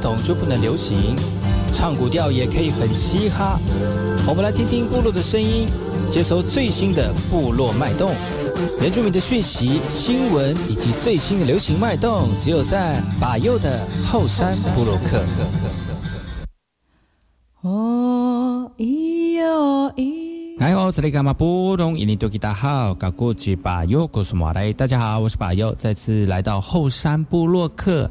统就不能流行？唱古调也可以很嘻哈。我们来听听部落的声音。接收最新的部落脉动、原住民的讯息、新闻以及最新的流行脉动，只有在把右的后山部落克。哦咿哟咿，来哦，这里干嘛不懂？印尼多吉大好，搞过去把右告诉马来。大家好，我是把右，再次来到后山部落克。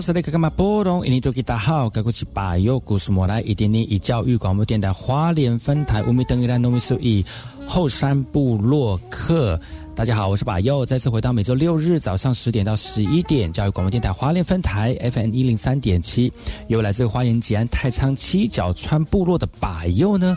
是那个干嘛波动？印尼多吉大好，该过去把右故事莫来一点点以教育广播电台花莲分台乌米登伊兰农民数以后山部落客。大家好，我是把右，再次回到每周六日早上十点到十一点教育广播电台花莲分台 FM 一零三点七，由来自花莲吉安太仓七角川部落的把右呢。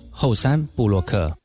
后山布洛克。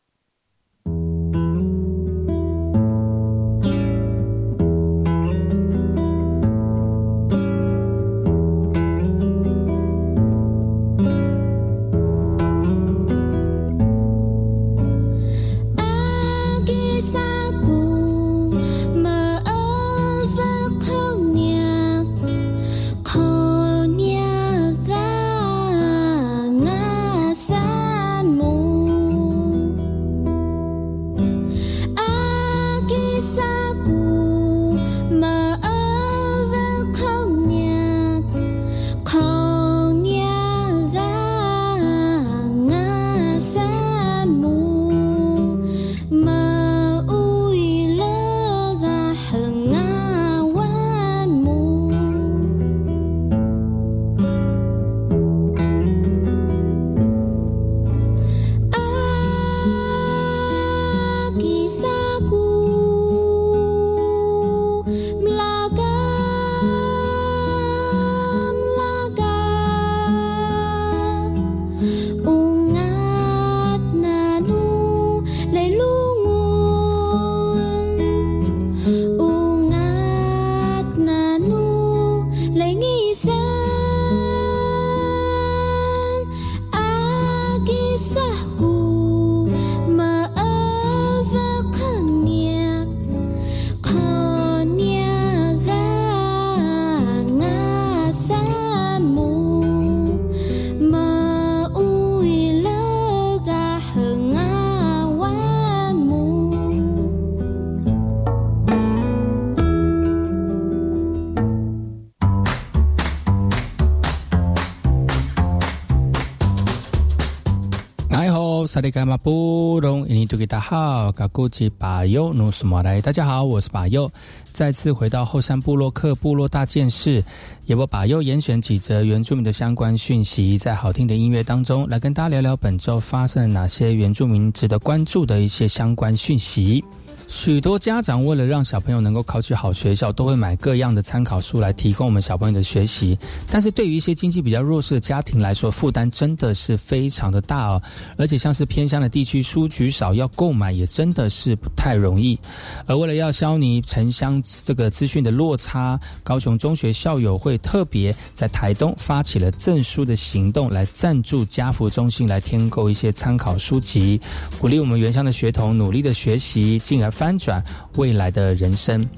萨利干马布隆，印尼多吉达好，嘎古吉巴尤努斯马来，大家好，我是巴尤，再次回到后山部落克部落大件事，也我巴尤严选几则原住民的相关讯息，在好听的音乐当中，来跟大家聊聊本周发生了哪些原住民值得关注的一些相关讯息。许多家长为了让小朋友能够考取好学校，都会买各样的参考书来提供我们小朋友的学习。但是对于一些经济比较弱势的家庭来说，负担真的是非常的大哦。而且像是偏乡的地区，书局少，要购买也真的是不太容易。而为了要消弭城乡这个资讯的落差，高雄中学校友会特别在台东发起了赠书的行动，来赞助家福中心来添购一些参考书籍，鼓励我们原乡的学童努力的学习，进而。翻转未来的人生，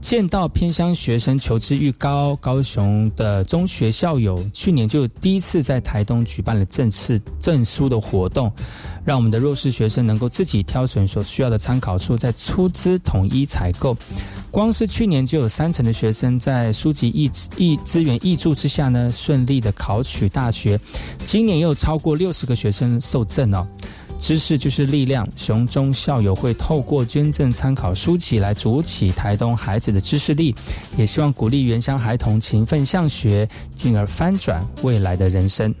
见到偏乡学生求知欲高，高雄的中学校友去年就第一次在台东举办了正式证书的活动，让我们的弱势学生能够自己挑选所需要的参考书，在出资统一采购。光是去年就有三成的学生在书籍易易资源易助之下呢，顺利的考取大学，今年又超过六十个学生受赠哦。知识就是力量，熊中校友会透过捐赠参考书籍来筑起台东孩子的知识力，也希望鼓励原乡孩童勤奋向学，进而翻转未来的人生。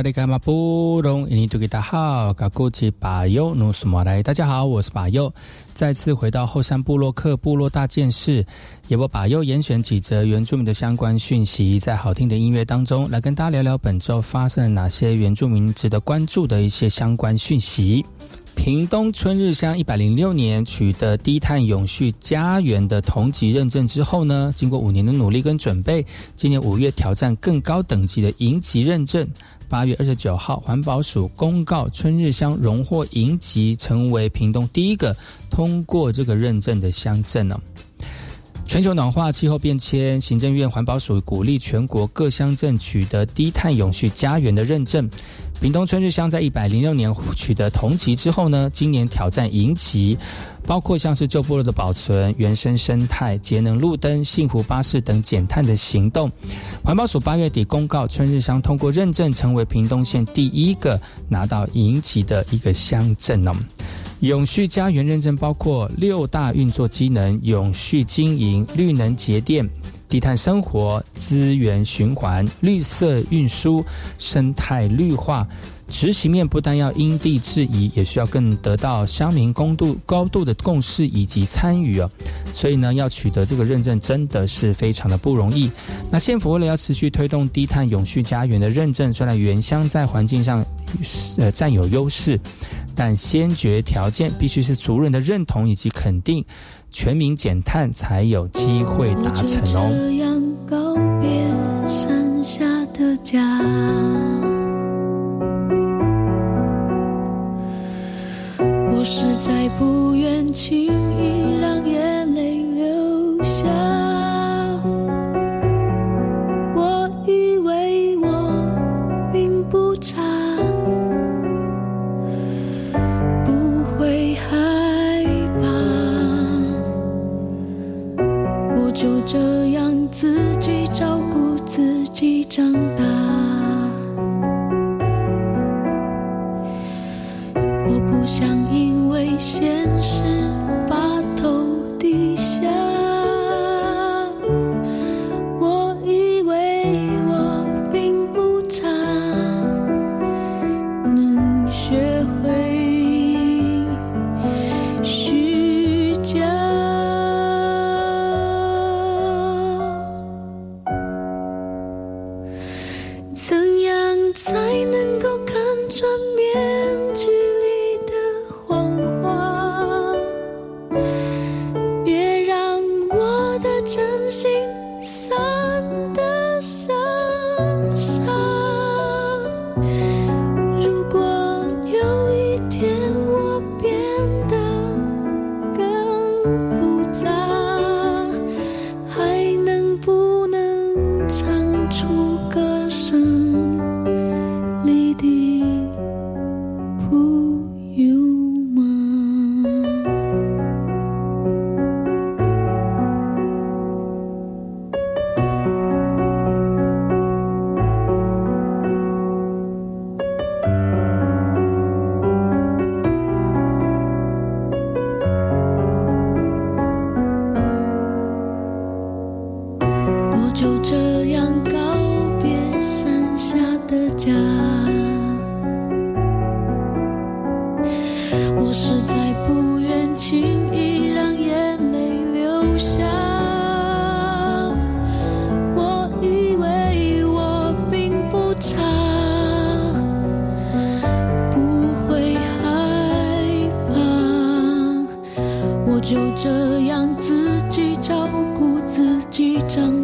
萨利伽马布隆，印尼多吉达好，嘎古吉巴尤努斯马来，大家好，我是巴尤，再次回到后山部落克部落大件事，也我巴尤严选几则原住民的相关讯息，在好听的音乐当中，来跟大家聊聊本周发生了哪些原住民值得关注的一些相关讯息。屏东春日乡一百零六年取得低碳永续家园的同级认证之后呢，经过五年的努力跟准备，今年五月挑战更高等级的银级认证。八月二十九号，环保署公告春日乡荣获银级，成为屏东第一个通过这个认证的乡镇呢。全球暖化、气候变迁，行政院环保署鼓励全国各乡镇取得低碳永续家园的认证。屏东春日乡在一百零六年取得同级之后呢，今年挑战银级，包括像是旧部落的保存、原生生态、节能路灯、幸福巴士等减碳的行动。环保署八月底公告，春日乡通过认证，成为屏东县第一个拿到银级的一个乡镇哦。永续家园认证包括六大运作机能：永续经营、绿能节电、低碳生活、资源循环、绿色运输、生态绿化。执行面不但要因地制宜，也需要更得到乡民高度高度的共识以及参与哦。所以呢，要取得这个认证真的是非常的不容易。那县府为了要持续推动低碳永续家园的认证，虽然原乡在环境上呃占有优势。但先决条件必须是族人的认同以及肯定，全民减碳才有机会达成哦。这样告别山下的家，我实在不愿轻易让眼泪流下。这样自己照顾自己长大。我不想因为现几张。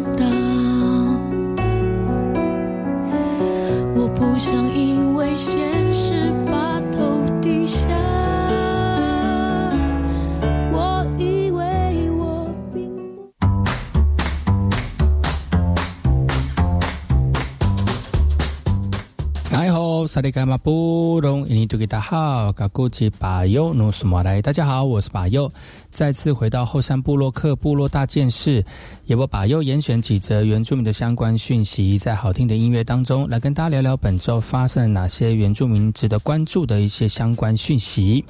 萨利伽马布隆，印尼多吉达好，嘎古吉巴尤努苏马来，大家好，我是巴尤，再次回到后山部落克部落大件事，也我巴尤严选几则原住民的相关讯息，在好听的音乐当中来跟大家聊聊本周发生了哪些原住民值得关注的一些相关讯息。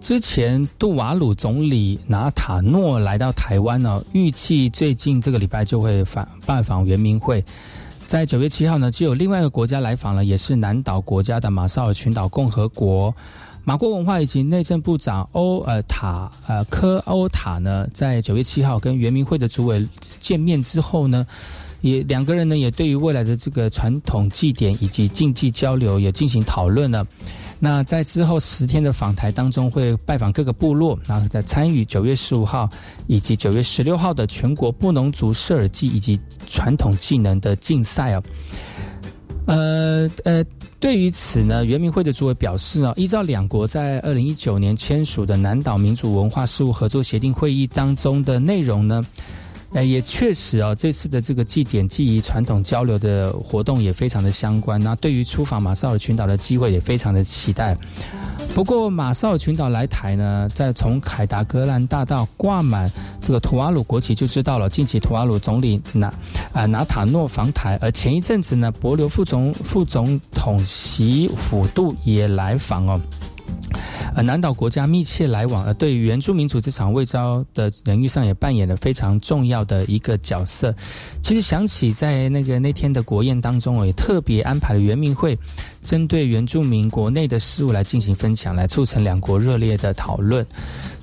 之前杜瓦鲁总理拿塔诺来到台湾呢、预计最近这个礼拜就会访拜访原民会。在九月七号呢，就有另外一个国家来访了，也是南岛国家的马绍尔群岛共和国。马国文化以及内政部长欧尔塔呃科欧塔呢，在九月七号跟圆明会的主委见面之后呢，也两个人呢也对于未来的这个传统祭典以及竞技交流也进行讨论了。那在之后十天的访台当中，会拜访各个部落，然后再参与九月十五号以及九月十六号的全国布农族射耳祭以及传统技能的竞赛哦。呃呃，对于此呢，原民会的主委表示呢，依照两国在二零一九年签署的南岛民族文化事务合作协定会议当中的内容呢。呃，也确实哦，这次的这个祭典、祭仪、传统交流的活动也非常的相关。那对于出访马绍尔群岛的机会也非常的期待。不过马绍尔群岛来台呢，在从凯达格兰大道挂满这个图瓦鲁国旗就知道了。近期图瓦鲁总理拿啊拿塔诺访台，而前一阵子呢，博留副总副总统席辅度也来访哦。呃，南岛国家密切来往，而对原住民族这场外交的领域上也扮演了非常重要的一个角色。其实想起在那个那天的国宴当中，我也特别安排了原民会，针对原住民国内的事务来进行分享，来促成两国热烈的讨论。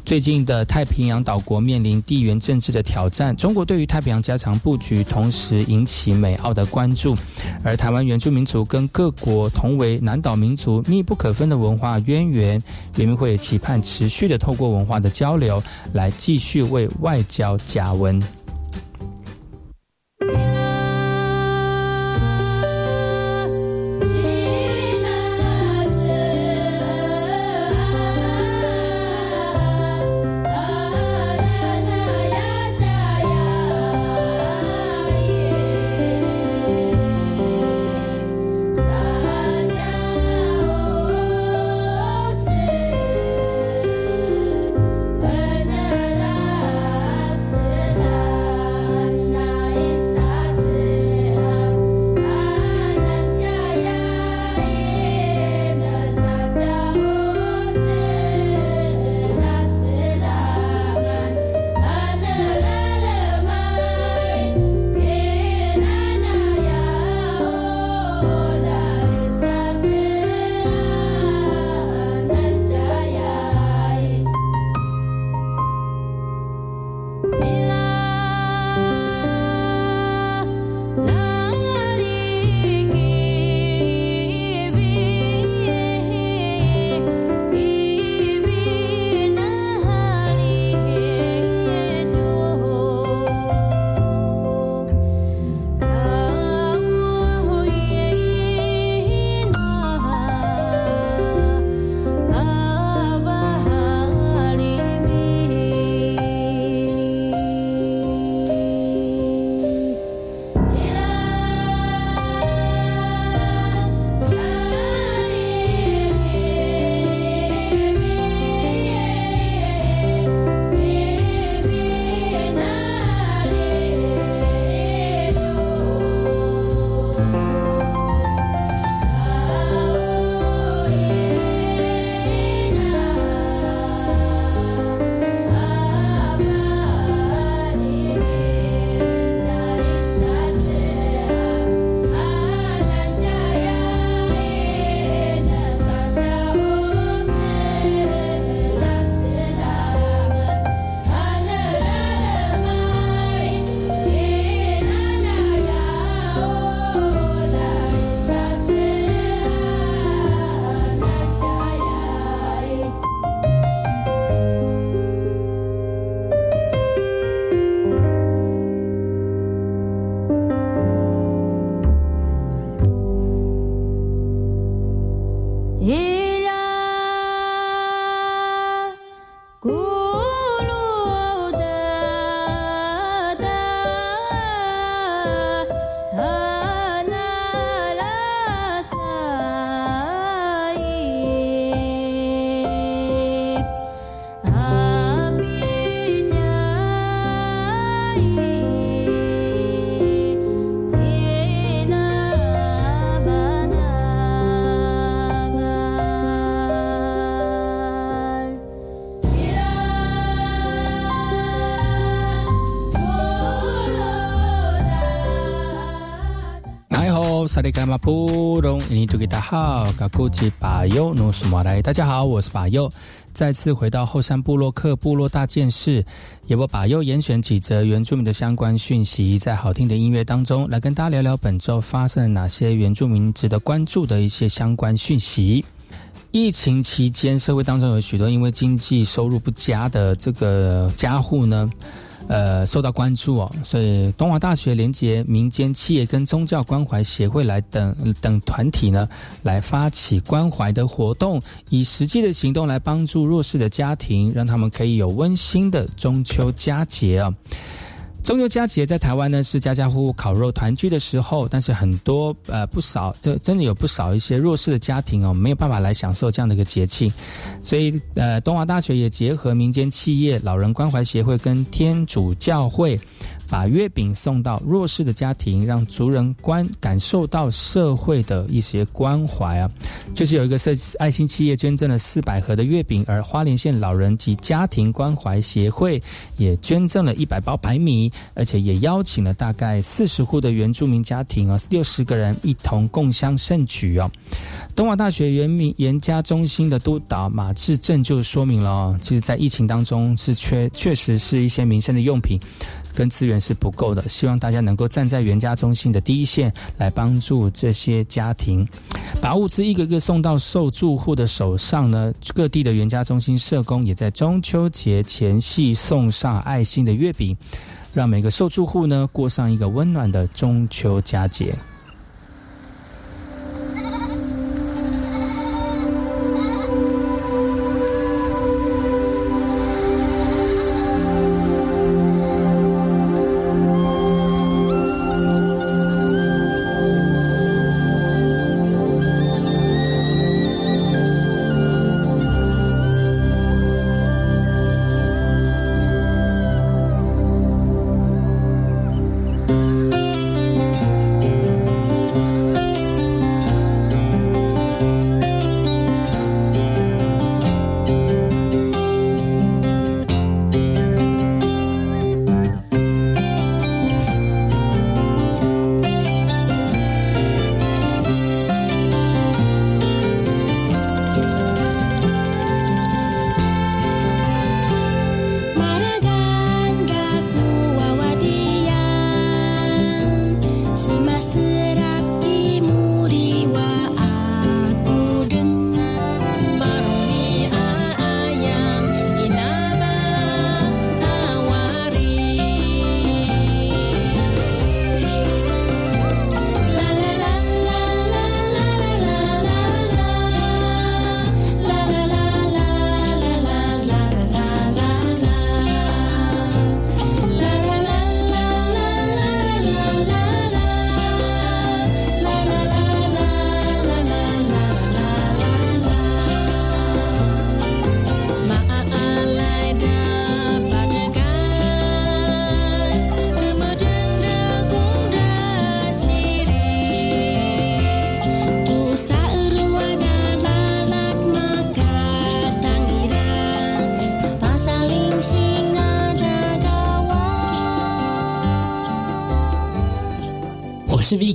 最近的太平洋岛国面临地缘政治的挑战，中国对于太平洋加强布局，同时引起美澳的关注。而台湾原住民族跟各国同为南岛民族密不可分的文化渊源，人民会期盼持续的透过文化的交流，来继续为外交加温。大好，嘎古吉巴尤努苏马来，大家好，我是巴尤，再次回到后山部落克部落大件事，也我巴尤严选几则原住民的相关讯息，在好听的音乐当中，来跟大家聊聊本周发生了哪些原住民值得关注的一些相关讯息。疫情期间，社会当中有许多因为经济收入不佳的这个家户呢。呃，受到关注哦，所以东华大学连接民间企业跟宗教关怀协会来等等团体呢，来发起关怀的活动，以实际的行动来帮助弱势的家庭，让他们可以有温馨的中秋佳节啊。中秋佳节在台湾呢是家家户户烤肉团聚的时候，但是很多呃不少，这真的有不少一些弱势的家庭哦，没有办法来享受这样的一个节庆，所以呃东华大学也结合民间企业、老人关怀协会跟天主教会。把月饼送到弱势的家庭，让族人观感受到社会的一些关怀啊。就是有一个设爱心企业捐赠了四百盒的月饼，而花莲县老人及家庭关怀协会也捐赠了一百包白米，而且也邀请了大概四十户的原住民家庭啊，六十个人一同共襄盛举哦。东华大学原民研家中心的督导马志正就说明了，其实，在疫情当中是缺，确实是一些民生的用品。跟资源是不够的，希望大家能够站在袁家中心的第一线，来帮助这些家庭，把物资一个个送到受住户的手上呢。各地的袁家中心社工也在中秋节前夕送上爱心的月饼，让每个受住户呢过上一个温暖的中秋佳节。是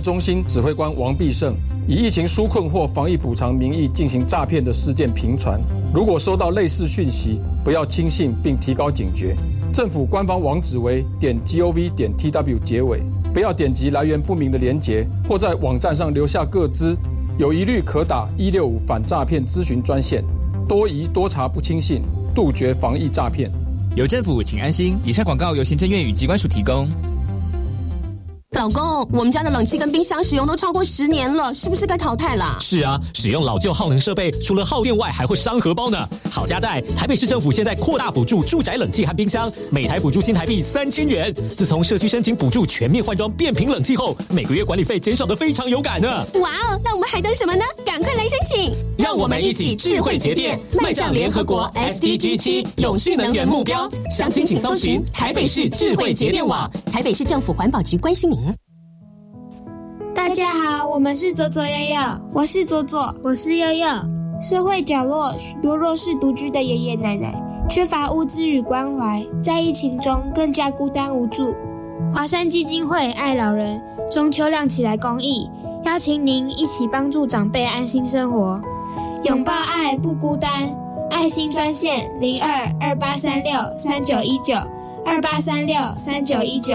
中心指挥官王必胜以疫情纾困或防疫补偿名义进行诈骗的事件频传。如果收到类似讯息，不要轻信并提高警觉。政府官方网址为点 gov 点 tw 结尾，不要点击来源不明的连结或在网站上留下个资。有疑虑可打一六五反诈骗咨询专线。多疑多查不轻信，杜绝防疫诈骗。有政府，请安心。以上广告由行政院与机关署提供。老公，我们家的冷气跟冰箱使用都超过十年了，是不是该淘汰了？是啊，使用老旧耗能设备，除了耗电外，还会伤荷包呢。好家在台北市政府现在扩大补助住宅冷气和冰箱，每台补助新台币三千元。自从社区申请补助全面换装变频冷气后，每个月管理费减少的非常有感呢。哇哦，那我们还等什么呢？赶快来申请！让我们一起智慧节电，迈向联合国 SDG 七永续能源目标。详情请搜寻台北市智慧节电网。台北市政府环保局关心您。大家好，我们是左左右右，我是左左，我是右右。社会角落许多弱势独居的爷爷奶奶，缺乏物资与关怀，在疫情中更加孤单无助。华山基金会爱老人中秋亮起来公益，邀请您一起帮助长辈安心生活，拥抱爱不孤单。爱心专线零二二八三六三九一九。二八三六三九一九。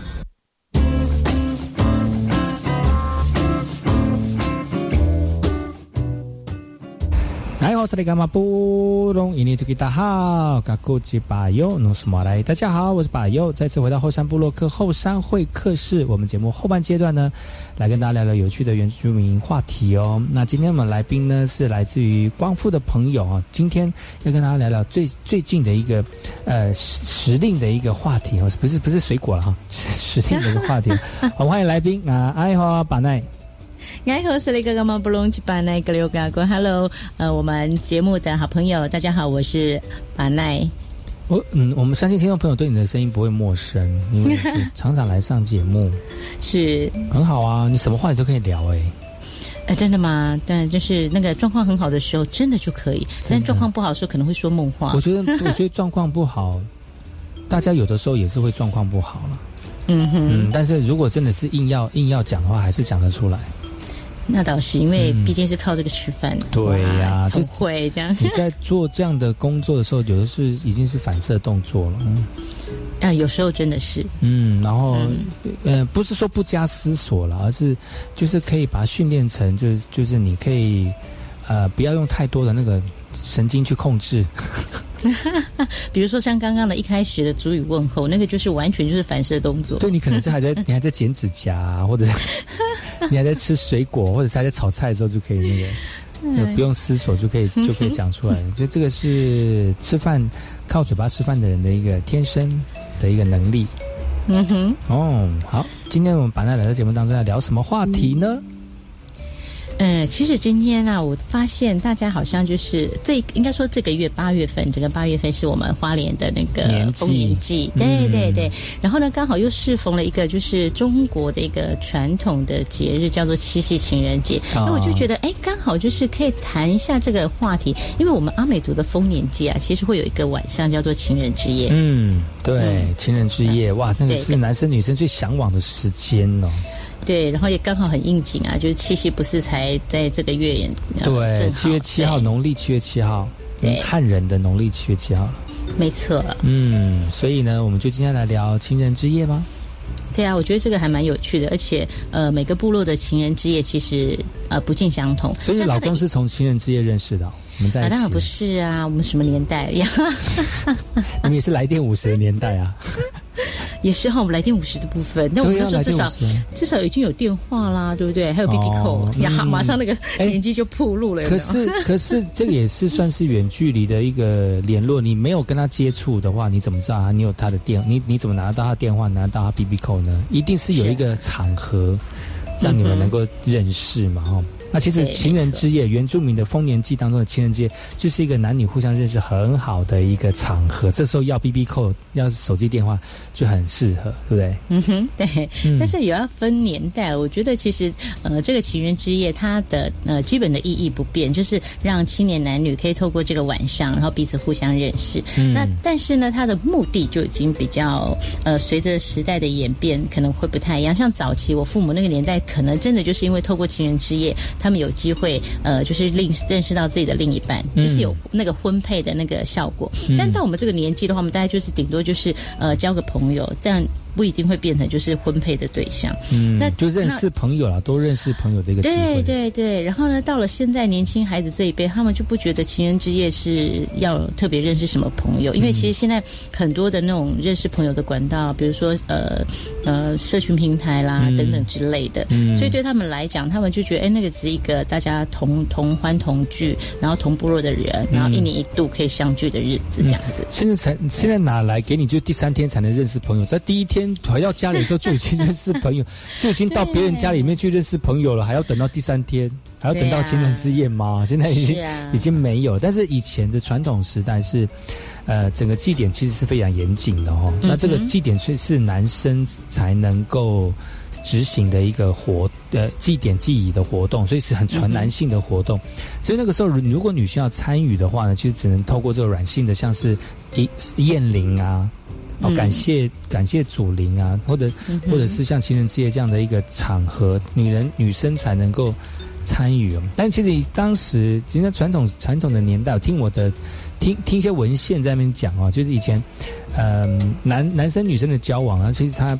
来，我是那个马布隆，印尼土大好，嘎古吉巴尤努斯马来，大家好，我是巴尤，再次回到后山部落克后山会客室。我们节目后半阶段呢，来跟大家聊聊有趣的原住民话题哦。那今天我们来宾呢是来自于光复的朋友啊，今天要跟大家聊聊最最近的一个呃时令的一个话题哦，不是不是水果了哈，时令的一个话题。好，欢迎来宾啊，爱好巴奈。爱好是那个干嘛不隆去巴奈格刘嘎哥，Hello，呃，我们节目的好朋友，大家好，我是巴奈。我嗯，我们相信听众朋友对你的声音不会陌生，因为常常来上节目，是很好啊，你什么话你都可以聊哎。哎，真的吗？但就是那个状况很好的时候，真的就可以；但状况不好的时候，可能会说梦话。我觉得，我觉得状况不好，大家有的时候也是会状况不好了。嗯哼，嗯，但是如果真的是硬要硬要讲的话，还是讲得出来。那倒是，因为毕竟是靠这个吃饭。对呀，就会这样。你在做这样的工作的时候，有的是已经是反射动作了。嗯 啊，有时候真的是。嗯，然后，呃，不是说不加思索了，而是就是可以把它训练成，就是就是你可以，呃，不要用太多的那个神经去控制。比如说像刚刚的一开始的主语问候，那个就是完全就是反射动作。对你可能这还在 你还在剪指甲，或者 你还在吃水果，或者是还在炒菜的时候就可以那个，就不用思索就可以就可以讲出来。就这个是吃饭靠嘴巴吃饭的人的一个天生的一个能力。嗯哼。哦，好，今天我们把那来到节目当中要聊什么话题呢？嗯，其实今天呢，我发现大家好像就是这应该说这个月八月份，整个八月份是我们花莲的那个丰年祭，对对对。然后呢，刚好又适逢了一个就是中国的一个传统的节日，叫做七夕情人节。那我就觉得，哎，刚好就是可以谈一下这个话题，因为我们阿美族的丰年祭啊，其实会有一个晚上叫做情人之夜。嗯，对，情人之夜，哇，真的是男生女生最向往的时间哦。对，然后也刚好很应景啊，就是七夕不是才在这个月？对，七月七号，农历七月七号，对，汉人的农历七月七号，没错。嗯，所以呢，我们就今天来聊情人之夜吗？对啊，我觉得这个还蛮有趣的，而且呃，每个部落的情人之夜其实呃不尽相同。所以老公是从情人之夜认识的，我们在当然不是啊，我们什么年代呀？你也是来电五十的年代啊。也是哈，我们来电五十的部分，那我们就说至少至少已经有电话啦，对不对？还有 B B 扣，呀，马上那个年纪就铺路了。可是可是这个也是算是远距离的一个联络，你没有跟他接触的话，你怎么知道他你有他的电？你你怎么拿到他电话，拿到他 B B 扣呢？一定是有一个场合让你们能够认识嘛，哈。那其实情人之夜，原住民的丰年祭当中的情人节，就是一个男女互相认识很好的一个场合。这时候要 B B 扣，要手机电话就很适合，对不对？嗯哼，对。但是也要分年代。我觉得其实呃，这个情人之夜它的呃基本的意义不变，就是让青年男女可以透过这个晚上，然后彼此互相认识。那但是呢，它的目的就已经比较呃，随着时代的演变，可能会不太一样。像早期我父母那个年代，可能真的就是因为透过情人之夜。他们有机会，呃，就是另认识到自己的另一半，就是有那个婚配的那个效果。但到我们这个年纪的话，我们大概就是顶多就是呃交个朋友，但。不一定会变成就是婚配的对象，嗯，那就认识朋友啦，都认识朋友的一个对对对。然后呢，到了现在年轻孩子这一辈，他们就不觉得情人之夜是要特别认识什么朋友，因为其实现在很多的那种认识朋友的管道，比如说呃呃社群平台啦等等之类的，嗯。所以对他们来讲，他们就觉得哎，那个只是一个大家同同欢同聚，然后同部落的人，然后一年一度可以相聚的日子这样子。现在才现在哪来给你就第三天才能认识朋友，在第一天。天回到家里的时候就已经认识朋友，就已经到别人家里面去认识朋友了，还要等到第三天，还要等到情人之夜吗？现在已经已经没有。但是以前的传统时代是，呃，整个祭典其实是非常严谨的哦。那这个祭典是是男生才能够。执行的一个活呃祭典祭仪的活动，所以是很纯男性的活动。所以那个时候，如果女性要参与的话呢，其实只能透过这个软性的，像是一宴铃啊，哦感谢感谢祖灵啊，或者或者是像情人之夜这样的一个场合，女人女生才能够参与。但其实当时，其实传统传统的年代，我听我的听听一些文献在那边讲哦，就是以前嗯男男生女生的交往啊，其实他。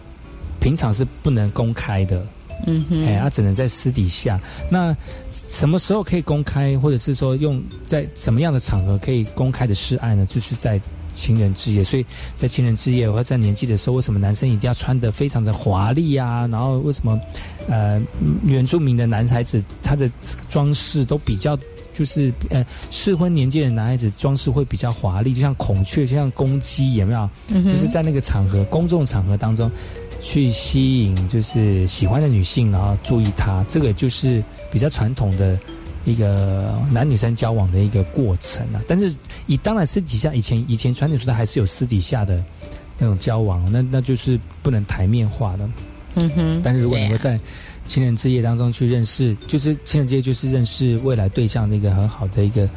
平常是不能公开的，嗯哼，哎，他只能在私底下。那什么时候可以公开，或者是说用在什么样的场合可以公开的示爱呢？就是在情人之夜。所以在情人之夜，或者在年纪的时候，为什么男生一定要穿的非常的华丽啊？然后为什么呃原住民的男孩子他的装饰都比较就是呃适婚年纪的男孩子装饰会比较华丽，就像孔雀，就像公鸡，有没有？嗯就是在那个场合公众场合当中。去吸引就是喜欢的女性，然后注意她，这个就是比较传统的一个男女生交往的一个过程啊。但是以当然私底下以前以前传统时代还是有私底下的那种交往，那那就是不能台面化的。嗯哼。但是如果能够在情人之夜当中去认识，就是情人之夜就是认识未来对象的一个很好的一个。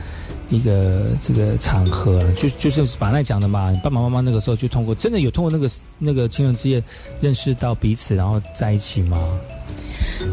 一个这个场合，就就是把那讲的嘛，爸爸妈妈那个时候就通过，真的有通过那个那个情人之夜认识到彼此，然后在一起吗？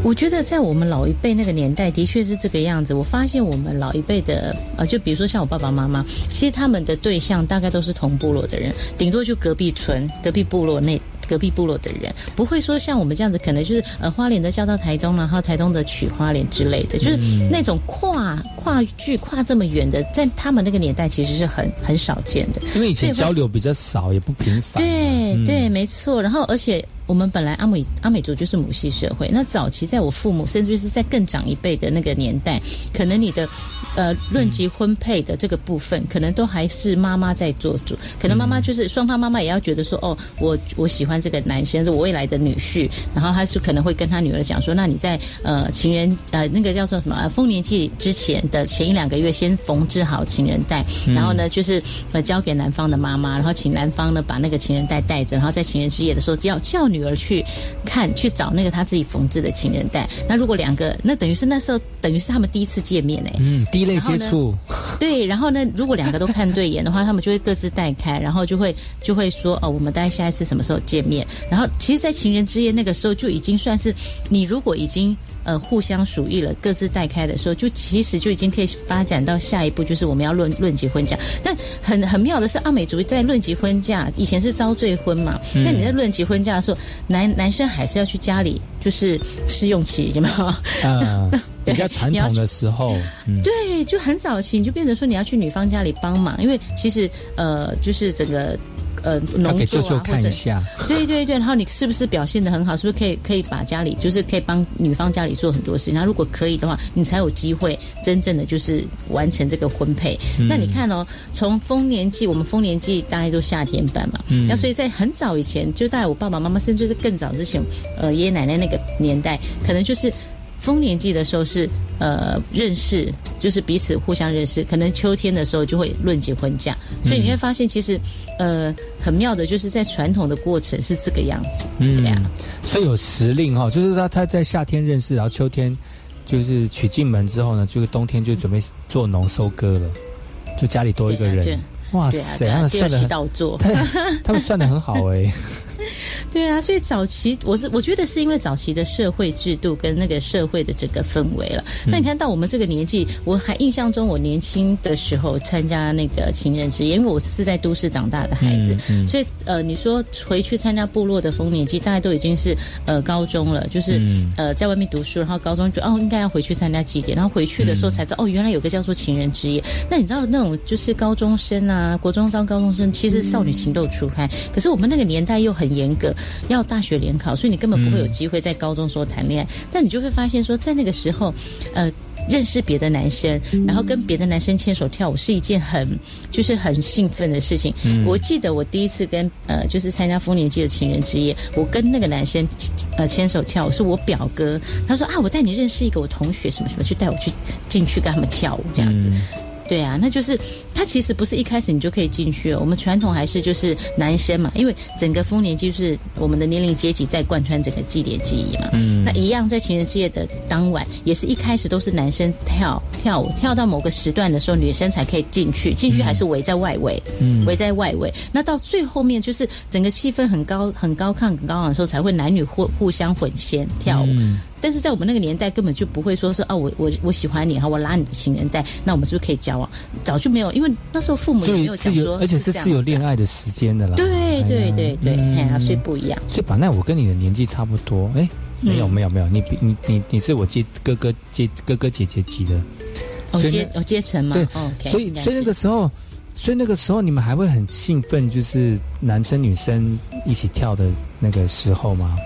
我觉得在我们老一辈那个年代，的确是这个样子。我发现我们老一辈的，呃，就比如说像我爸爸妈妈，其实他们的对象大概都是同部落的人，顶多就隔壁村、隔壁部落那。隔壁部落的人不会说像我们这样子，可能就是呃花莲的叫到台东，然后台东的取花莲之类的，就是那种跨跨距跨这么远的，在他们那个年代其实是很很少见的，因为以前交流比较少，也不频繁。对对，没错。然后而且。我们本来阿美阿美族就是母系社会，那早期在我父母甚至是在更长一辈的那个年代，可能你的呃论及婚配的这个部分，可能都还是妈妈在做主，可能妈妈就是双方妈妈也要觉得说，哦，我我喜欢这个男生是我未来的女婿，然后他是可能会跟他女儿讲说，那你在呃情人呃那个叫做什么丰年祭之前的前一两个月，先缝制好情人带，然后呢就是呃交给男方的妈妈，然后请男方呢把那个情人带带着，然后在情人之夜的时候叫叫。女儿去看去找那个他自己缝制的情人带，那如果两个，那等于是那时候等于是他们第一次见面哎，嗯，第一类接触，对，然后呢，如果两个都看对眼的话，他们就会各自带开，然后就会就会说哦，我们大概下一次什么时候见面？然后其实，在情人之夜那个时候就已经算是你如果已经。呃，互相属意了，各自带开的时候，就其实就已经可以发展到下一步，就是我们要论论及婚嫁。但很很妙的是，阿美族在论及婚嫁，以前是遭罪婚嘛。那你在论及婚嫁的时候，男男生还是要去家里，就是试用期，有没有？啊，比较传统的时候，对，就很早期，你就变成说你要去女方家里帮忙，因为其实呃，就是整个。呃，农作啊，或者对对对，然后你是不是表现的很好？是不是可以可以把家里就是可以帮女方家里做很多事？然后如果可以的话，你才有机会真正的就是完成这个婚配。那你看哦，从丰年祭，我们丰年祭大概都夏天办嘛，那所以在很早以前，就在我爸爸妈妈甚至是更早之前，呃，爷爷奶奶那个年代，可能就是。丰年祭的时候是呃认识，就是彼此互相认识。可能秋天的时候就会论及婚嫁，所以你会发现其实呃很妙的，就是在传统的过程是这个样子，对呀。所以有时令哈，就是他他在夏天认识，然后秋天就是娶进门之后呢，就是冬天就准备做农收割了，就家里多一个人。哇塞，他们算的，他们算的很好哎。对啊，所以早期我是我觉得是因为早期的社会制度跟那个社会的整个氛围了。那你看到我们这个年纪，我还印象中我年轻的时候参加那个情人节，因为我是在都市长大的孩子，所以呃，你说回去参加部落的丰年祭，大家都已经是呃高中了，就是呃在外面读书，然后高中就哦应该要回去参加祭典，然后回去的时候才知道哦原来有个叫做情人之夜。那你知道那种就是高中生啊，国中招高中生，其实少女情窦初开，可是我们那个年代又很严格。要大学联考，所以你根本不会有机会在高中时候谈恋爱。但你就会发现说，在那个时候，呃，认识别的男生，然后跟别的男生牵手跳舞是一件很就是很兴奋的事情。我记得我第一次跟呃就是参加丰年祭的情人之夜，我跟那个男生呃牵手跳舞，是我表哥，他说啊，我带你认识一个我同学什么什么，去带我去进去跟他们跳舞这样子。对啊，那就是它其实不是一开始你就可以进去了。我们传统还是就是男生嘛，因为整个丰年祭就是我们的年龄阶级在贯穿整个祭典记忆嘛。嗯，那一样在情人之夜的当晚，也是一开始都是男生跳跳舞，跳到某个时段的时候，女生才可以进去，进去还是围在外围，嗯，围在外围。那到最后面就是整个气氛很高、很高亢、很高昂的时候，才会男女互互相混先跳舞。但是在我们那个年代，根本就不会说是啊，我我我喜欢你，然后我拉你的情人带，那我们是不是可以交往？早就没有，因为那时候父母也没有想说，而且是是有恋爱的时间的啦。对对对对，哎呀，所以不一样。所以本来我跟你的年纪差不多，哎，没有没有没有，你比你你你是我接哥哥接哥哥姐姐级的，哦阶哦阶层嘛，对，OK，所以所以那个时候，所以那个时候你们还会很兴奋，就是男生女生一起跳的那个时候吗？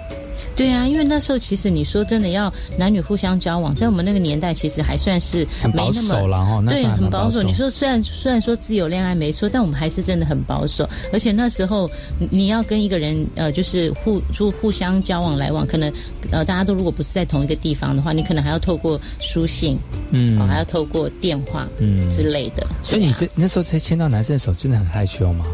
对啊，因为那时候其实你说真的要男女互相交往，在我们那个年代其实还算是很保守了哈。对，很保守。你说虽然虽然说自由恋爱没错，但我们还是真的很保守。而且那时候你要跟一个人呃，就是互就互相交往来往，可能呃大家都如果不是在同一个地方的话，你可能还要透过书信，嗯，还要透过电话，嗯之类的。所以你这那时候才牵到男生的手，真的很害羞吗？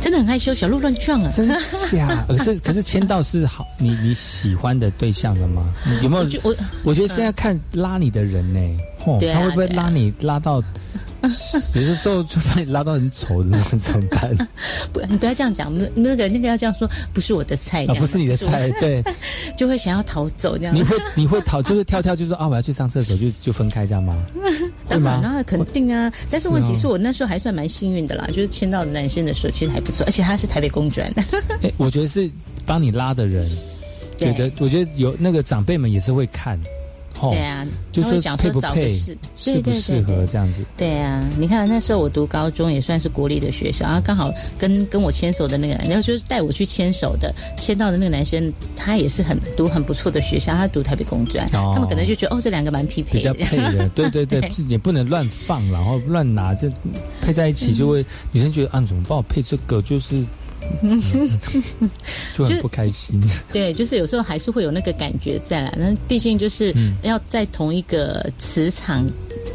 真的很害羞，小鹿乱撞啊！真假？可是可是签到是好，你你喜欢的对象了吗？有没有？我我觉得现在看拉你的人呢，他会不会拉你拉到？有的时候就把你拉到很丑的那种怎么办？不，你不要这样讲，那那个那个要这样说，不是我的菜，不是你的菜，对，就会想要逃走这样。你会你会逃，就是跳跳，就说啊，我要去上厕所，就就分开这样吗？当然那肯定啊。但是问题是我那时候还算蛮幸运的啦，就是签到男生的时候其实还不错，而且他是台北公转。哎，我觉得是帮你拉的人，觉得我觉得有那个长辈们也是会看。对啊，就是讲说找个适适不适合这样子。对啊，你看那时候我读高中也算是国立的学校，然后刚好跟跟我牵手的那个，然后就是带我去牵手的，牵到的那个男生，他也是很读很不错的学校，他读台北工专，他们可能就觉得哦，这两个蛮匹配，比较配的。对 对对，也不能乱放，然后乱拿，这配在一起就会女生觉得啊，怎么帮我配这个就是。就很不开心。对，就是有时候还是会有那个感觉在啦。那毕竟就是要在同一个磁场，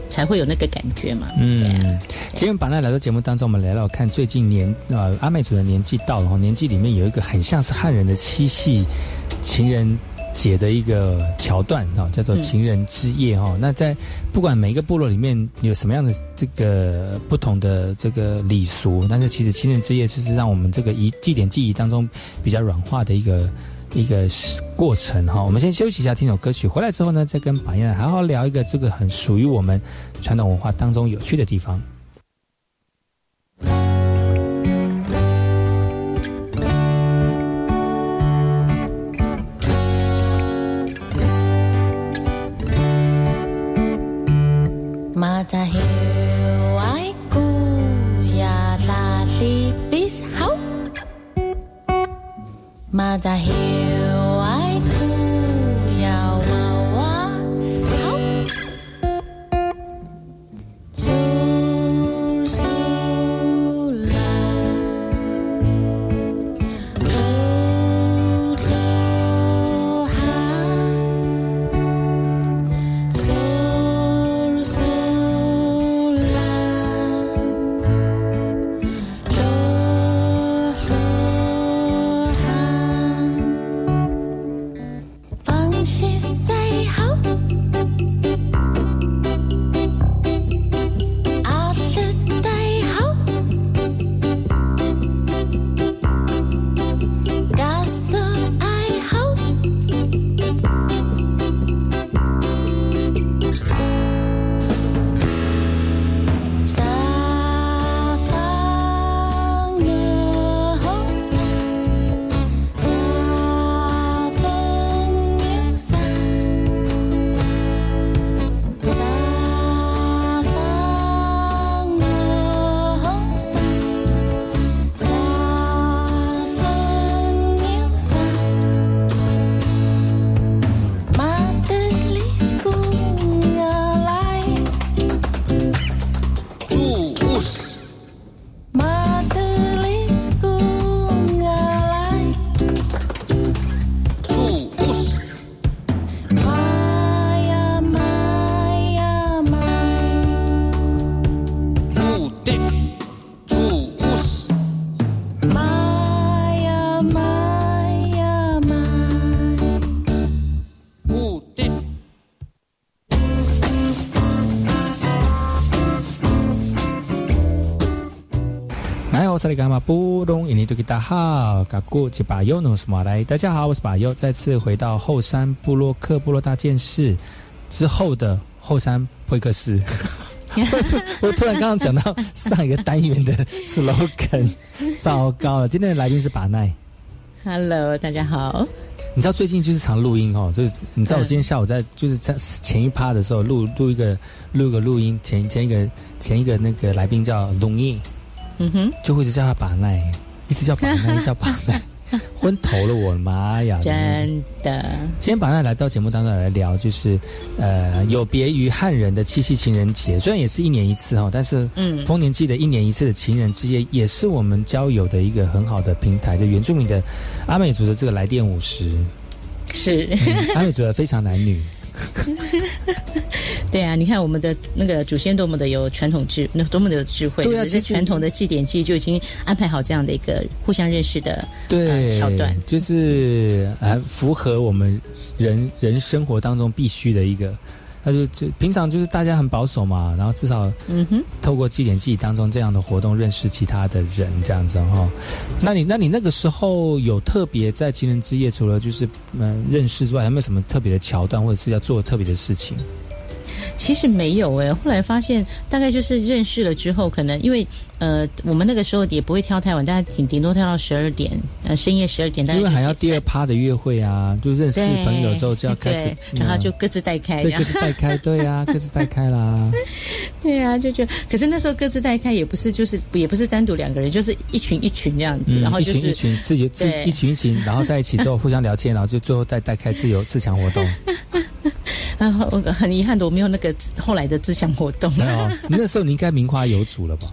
才会有那个感觉嘛。嗯，今天把那来到节目当中，我们聊聊看最近年呃阿妹主的年纪到了，年纪里面有一个很像是汉人的七夕情人。写的一个桥段啊，叫做情人之夜哈。那在不管每一个部落里面有什么样的这个不同的这个礼俗，但是其实情人之夜就是让我们这个仪祭典记忆当中比较软化的一个一个过程哈。我们先休息一下，听首歌曲，回来之后呢，再跟板燕好好聊一个这个很属于我们传统文化当中有趣的地方。Mother 萨利伽马布隆印尼多吉达好，嘎古吉巴尤诺斯马来，大家好，我是巴尤，再次回到后山部落克部落大件事之后的后山会客室。我 突我突然刚刚讲到上一个单元的 slogan，糟糕了！今天的来宾是巴奈。Hello，大家好。你知道最近就是常录音哦，就是你知道我今天下午在就是在前一趴的时候录录一个录一个录音，前前一个前一个那个来宾叫龙毅，嗯哼，就会一直叫他把奈，一直叫把奈，一直叫把奈。昏头了，我的妈呀！真的。今天把奈来到节目当中来聊，就是呃，有别于汉人的七夕情人节，虽然也是一年一次哈，但是嗯，丰年祭的一年一次的情人之夜，也是我们交友的一个很好的平台。就原住民的阿美族的这个来电五十，是、嗯、阿美族的非常男女。对啊，你看我们的那个祖先多么的有传统智，那多么的有智慧。对啊，这传统的祭典祭就已经安排好这样的一个互相认识的对、呃、桥段，就是呃符合我们人人生活当中必须的一个。他就就平常就是大家很保守嘛，然后至少嗯哼，透过祭典祭当中这样的活动认识其他的人这样子哈。那你那你那个时候有特别在情人之夜，除了就是嗯认识之外，有没有什么特别的桥段，或者是要做特别的事情？其实没有哎、欸，后来发现大概就是认识了之后，可能因为呃，我们那个时候也不会跳太晚，大概顶顶多跳到十二点，呃，深夜十二点，因为还要第二趴的约会啊，就认识朋友之后就要开始，然后就各自带开，对，各自带开，对啊，各自带开啦，对啊，就就，可是那时候各自带开也不是，就是也不是单独两个人，就是一群一群这样子，嗯、然后就是一群一群自己自一群一群，然后在一起之后互相聊天，然后就最后再带开自由自强活动。然后很遗憾的，我没有那个后来的自强活动。没有，那时候你应该名花有主了吧？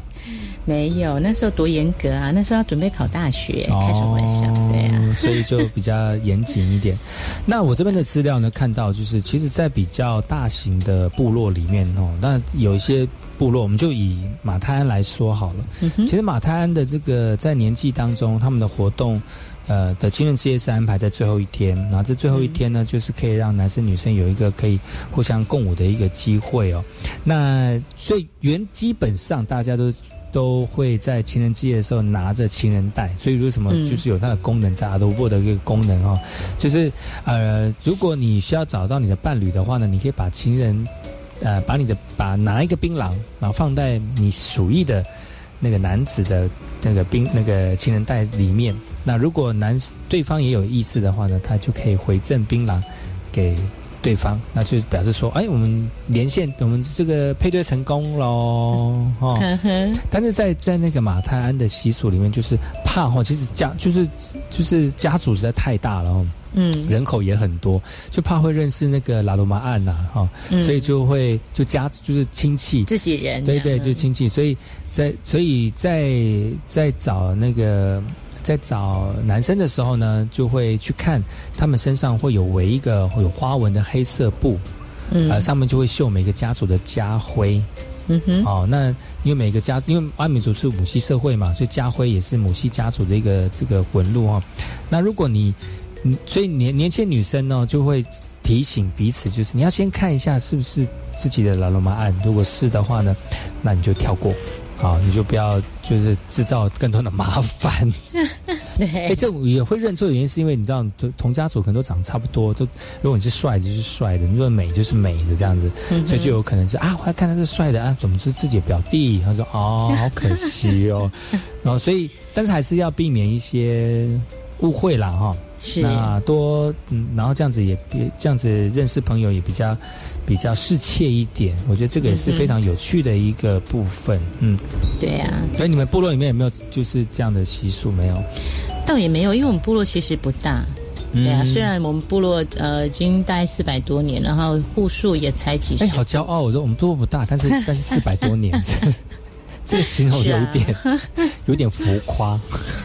没有，那时候多严格啊！那时候要准备考大学，哦、开什么玩笑？对啊，所以就比较严谨一点。那我这边的资料呢，看到就是，其实，在比较大型的部落里面哦，那有一些部落，我们就以马泰安来说好了。嗯、其实马泰安的这个在年纪当中，他们的活动。呃的情人之夜是安排在最后一天，然后这最后一天呢，就是可以让男生女生有一个可以互相共舞的一个机会哦。那所以原基本上大家都都会在情人节的时候拿着情人带，所以为什么就是有那个功能在阿多沃的一个功能哦，就是呃，如果你需要找到你的伴侣的话呢，你可以把情人呃把你的把拿一个槟榔，然后放在你属意的那个男子的那个槟那个情人袋里面。那如果男对方也有意思的话呢，他就可以回赠槟榔给对方，那就表示说，哎，我们连线，我们这个配对成功喽，哦。但是在在那个马泰安的习俗里面，就是怕哈，其实家就是就是家族实在太大了哦。嗯，人口也很多，就怕会认识那个拉罗马案呐，哈、嗯，所以就会就家就是亲戚。自己人，对对，就是亲戚，所以在所以在在找那个在找男生的时候呢，就会去看他们身上会有围一个会有花纹的黑色布，嗯，呃，上面就会绣每个家族的家徽。嗯哼，哦，那因为每个家，因为阿美族是母系社会嘛，所以家徽也是母系家族的一个这个纹路哈、哦。那如果你嗯，所以年年轻女生呢，就会提醒彼此，就是你要先看一下是不是自己的老罗马案，如果是的话呢，那你就跳过，好，你就不要就是制造更多的麻烦。对，哎，这也会认错的原因是因为你知道，同家族可能都长得差不多，就如果你是帅的就是帅的，你说美就是美的这样子，嗯、所以就有可能是啊，我要看他是帅的啊，怎么是自己的表弟？他说哦，好可惜哦，然后所以但是还是要避免一些误会啦哈。是那多嗯，然后这样子也也这样子认识朋友也比较比较适切一点，我觉得这个也是非常有趣的一个部分。嗯，对呀、啊。所以你们部落里面有没有就是这样的习俗？没有，倒也没有，因为我们部落其实不大。对啊，嗯虽然我们部落呃已经大概四百多年，然后户数也才几十。哎，好骄傲！我说我们部落不大，但是 但是四百多年。这个 形容有点、啊、有点浮夸。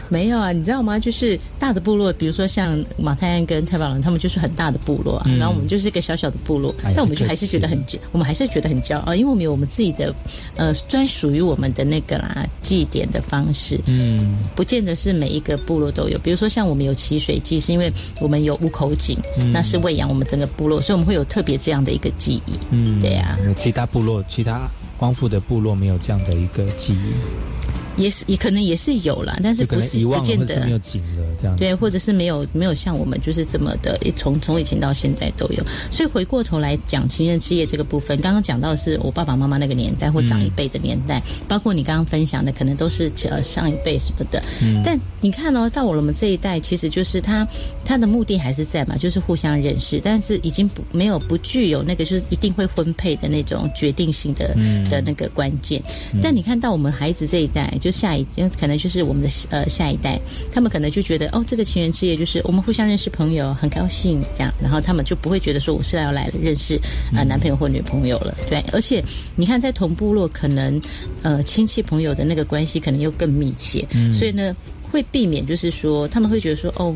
没有啊，你知道吗？就是大的部落，比如说像马太安跟太保人，他们就是很大的部落啊。嗯、然后我们就是一个小小的部落，哎、但我们就还是觉得很，我们还是觉得很骄傲，因为我们有我们自己的呃专属于我们的那个啦祭典的方式。嗯，不见得是每一个部落都有。比如说像我们有祈水祭，是因为我们有五口井，嗯、那是喂养我们整个部落，所以我们会有特别这样的一个记忆。嗯，对呀、啊，其他部落其他。光复的部落没有这样的一个记忆。也是也可能也是有啦，但是不是不见得没有紧了这样对，或者是没有没有像我们就是这么的，从从以前到现在都有。所以回过头来讲情人之夜这个部分，刚刚讲到是我爸爸妈妈那个年代或长一辈的年代，包括你刚刚分享的，可能都是呃上一辈什么的。但你看哦，到我们这一代，其实就是他他的目的还是在嘛，就是互相认识，但是已经不没有不具有那个就是一定会婚配的那种决定性的的那个关键。但你看到我们孩子这一代就。就下一，可能就是我们的呃下一代，他们可能就觉得哦，这个情人之夜就是我们互相认识朋友，很高兴这样，然后他们就不会觉得说我是要来认识呃男朋友或女朋友了，对。而且你看，在同部落，可能呃亲戚朋友的那个关系可能又更密切，所以呢，会避免就是说他们会觉得说哦。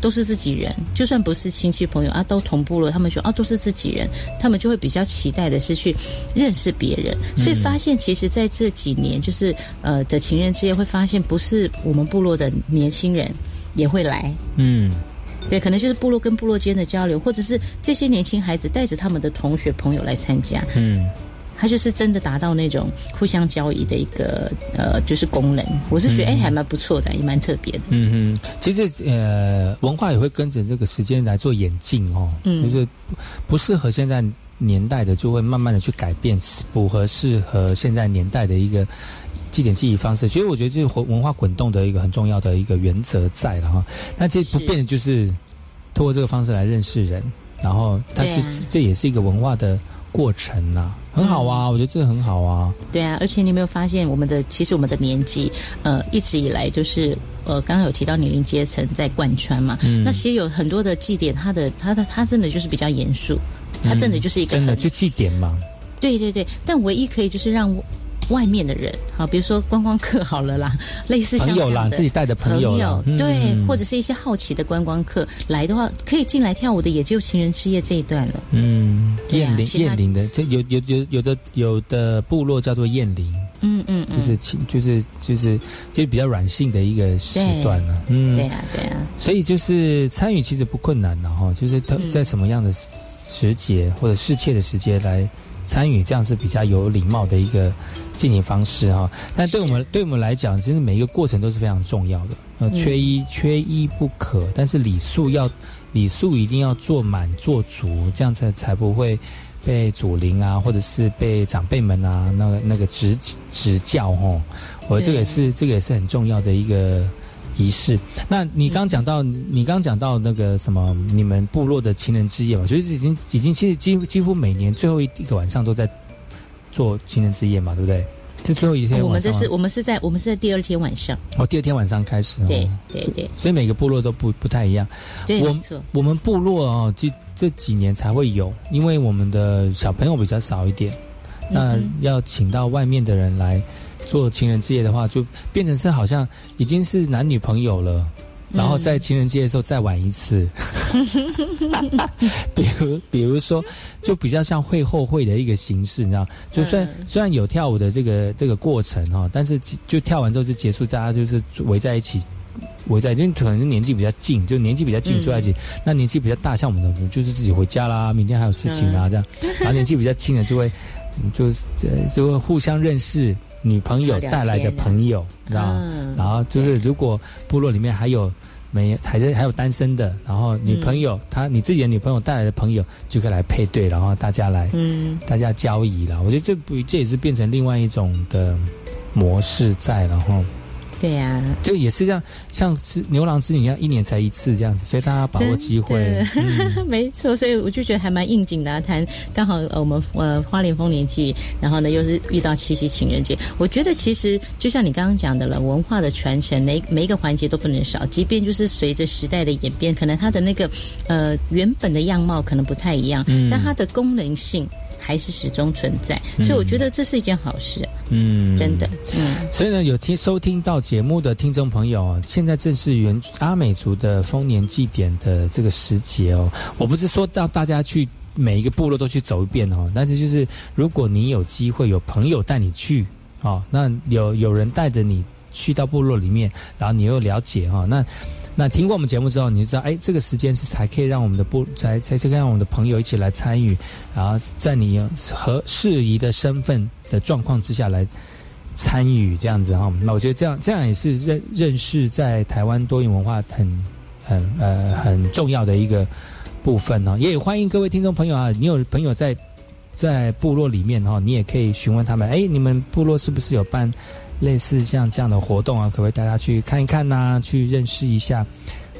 都是自己人，就算不是亲戚朋友啊，都同步了。他们说啊，都是自己人，他们就会比较期待的是去认识别人。所以发现，其实在这几年，就是呃的情人之夜，会发现不是我们部落的年轻人也会来。嗯，对，可能就是部落跟部落间的交流，或者是这些年轻孩子带着他们的同学朋友来参加。嗯。它就是真的达到那种互相交易的一个呃，就是功能。我是觉得哎，还蛮不错的，也蛮特别的。嗯嗯，其实呃，文化也会跟着这个时间来做演进哦。嗯，就是不适合现在年代的，就会慢慢的去改变，符合适合现在年代的一个祭典记忆方式。其实我觉得这是文化滚动的一个很重要的一个原则在了哈。那这不变的就是通过这个方式来认识人，然后它是这也是一个文化的。过程呐，很好啊，我觉得这个很好啊。对啊，而且你有没有发现，我们的其实我们的年纪，呃，一直以来就是呃，刚刚有提到年龄阶层在贯穿嘛。嗯。那其实有很多的祭典，它的它的它真的就是比较严肃，它真的就是一个真的就祭典嘛。对对对，但唯一可以就是让。外面的人，好，比如说观光客好了啦，类似朋友啦，自己带的朋友，对，或者是一些好奇的观光客来的话，可以进来跳舞的，也就情人之夜这一段了。嗯，燕林燕林的，这有有有有的有的部落叫做燕林，嗯嗯嗯，就是情就是就是就比较软性的一个时段了。嗯，对啊对啊，所以就是参与其实不困难的哈，就是他在什么样的时节或者适切的时间来。参与这样是比较有礼貌的一个进行方式哈，但对我们对我们来讲，其实每一个过程都是非常重要的，呃，缺一缺一不可。但是礼数要礼数一定要做满做足，这样才才不会被祖灵啊，或者是被长辈们啊那个那个指指教哈。我这个也是这个也是很重要的一个。仪式，那你刚讲到，你刚讲到那个什么，你们部落的情人之夜嘛，就是已经已经其实几几乎每年最后一个晚上都在做情人之夜嘛，对不对？这最后一天，我们这是我们是在我们是在第二天晚上。哦，第二天晚上开始，对对对，所以每个部落都不不太一样。我我们部落哦，这这几年才会有，因为我们的小朋友比较少一点，那要请到外面的人来。做情人之夜的话，就变成是好像已经是男女朋友了，然后在情人节的时候再玩一次。比如，比如说，就比较像会后会的一个形式，你知道？就算虽然有跳舞的这个这个过程哈，但是就跳完之后就结束，大家就是围在一起，围在，因为可能年纪比较近，就年纪比较近坐在一起。那年纪比较大，像我们的，就是自己回家啦，明天还有事情啊，这样。然后年纪比较轻的就会，就是就会互相认识。女朋友带来的朋友，然后，然后就是如果部落里面还有没还是还有单身的，然后女朋友她你自己的女朋友带来的朋友就可以来配对，然后大家来，嗯，大家交易了。我觉得这不这也是变成另外一种的模式在，然后。对呀，就也是这样，像是牛郎织女一样，一年才一次这样子，所以大家把握机会。没错，所以我就觉得还蛮应景的。谈刚好呃，我们呃花莲丰年祭，然后呢又是遇到七夕情人节，我觉得其实就像你刚刚讲的了，文化的传承，每每一个环节都不能少。即便就是随着时代的演变，可能它的那个呃原本的样貌可能不太一样，但它的功能性。还是始终存在，所以我觉得这是一件好事。嗯，真的。嗯，所以呢，有听收听到节目的听众朋友啊，现在正是原阿美族的丰年祭典的这个时节哦。我不是说到大家去每一个部落都去走一遍哦，但是就是如果你有机会有朋友带你去哦，那有有人带着你去到部落里面，然后你又了解哈，那。那听过我们节目之后，你就知道，哎，这个时间是才可以让我们的不才才可以让我们的朋友一起来参与，然后在你合适宜的身份的状况之下来参与这样子哈。那我觉得这样这样也是认认识在台湾多元文化很很呃很重要的一个部分呢。也欢迎各位听众朋友啊，你有朋友在在部落里面哈，你也可以询问他们，哎，你们部落是不是有办类似像这样的活动啊？可不可以大家去看一看呐？去认识一下。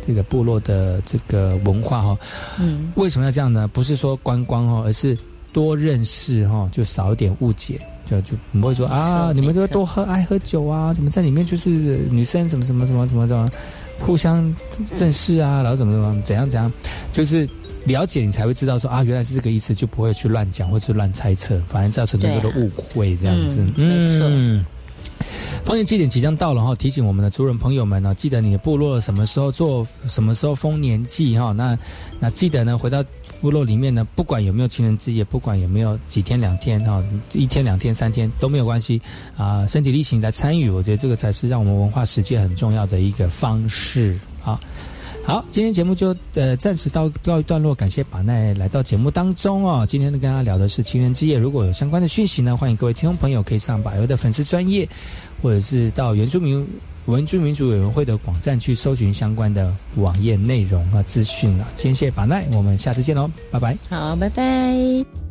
这个部落的这个文化哈，嗯，为什么要这样呢？不是说观光哦，而是多认识哈，就少一点误解，就就不会说啊，你们这个多喝爱喝酒啊，怎么在里面就是女生怎么怎么怎么怎么怎么互相认识啊，然后怎么怎么怎样怎样，就是了解你才会知道说啊，原来是这个意思，就不会去乱讲或是乱猜测，反而造成更多的误会这样子，没错。丰年祭典即将到了哈，提醒我们的族人朋友们呢，记得你的部落什么时候做，什么时候丰年祭哈。那那记得呢，回到部落里面呢，不管有没有情人之夜，不管有没有几天两天哈，一天两天三天都没有关系啊，身体力行来参与，我觉得这个才是让我们文化实践很重要的一个方式啊。好今天节目就呃暂时到告一段落，感谢把奈来到节目当中哦。今天呢跟大家聊的是情人之夜，如果有相关的讯息呢，欢迎各位听众朋友可以上百优的粉丝专业，或者是到原住民原住民族委员会的网站去搜寻相关的网页内容和资讯啊。今天谢谢把奈，我们下次见喽，拜拜。好，拜拜。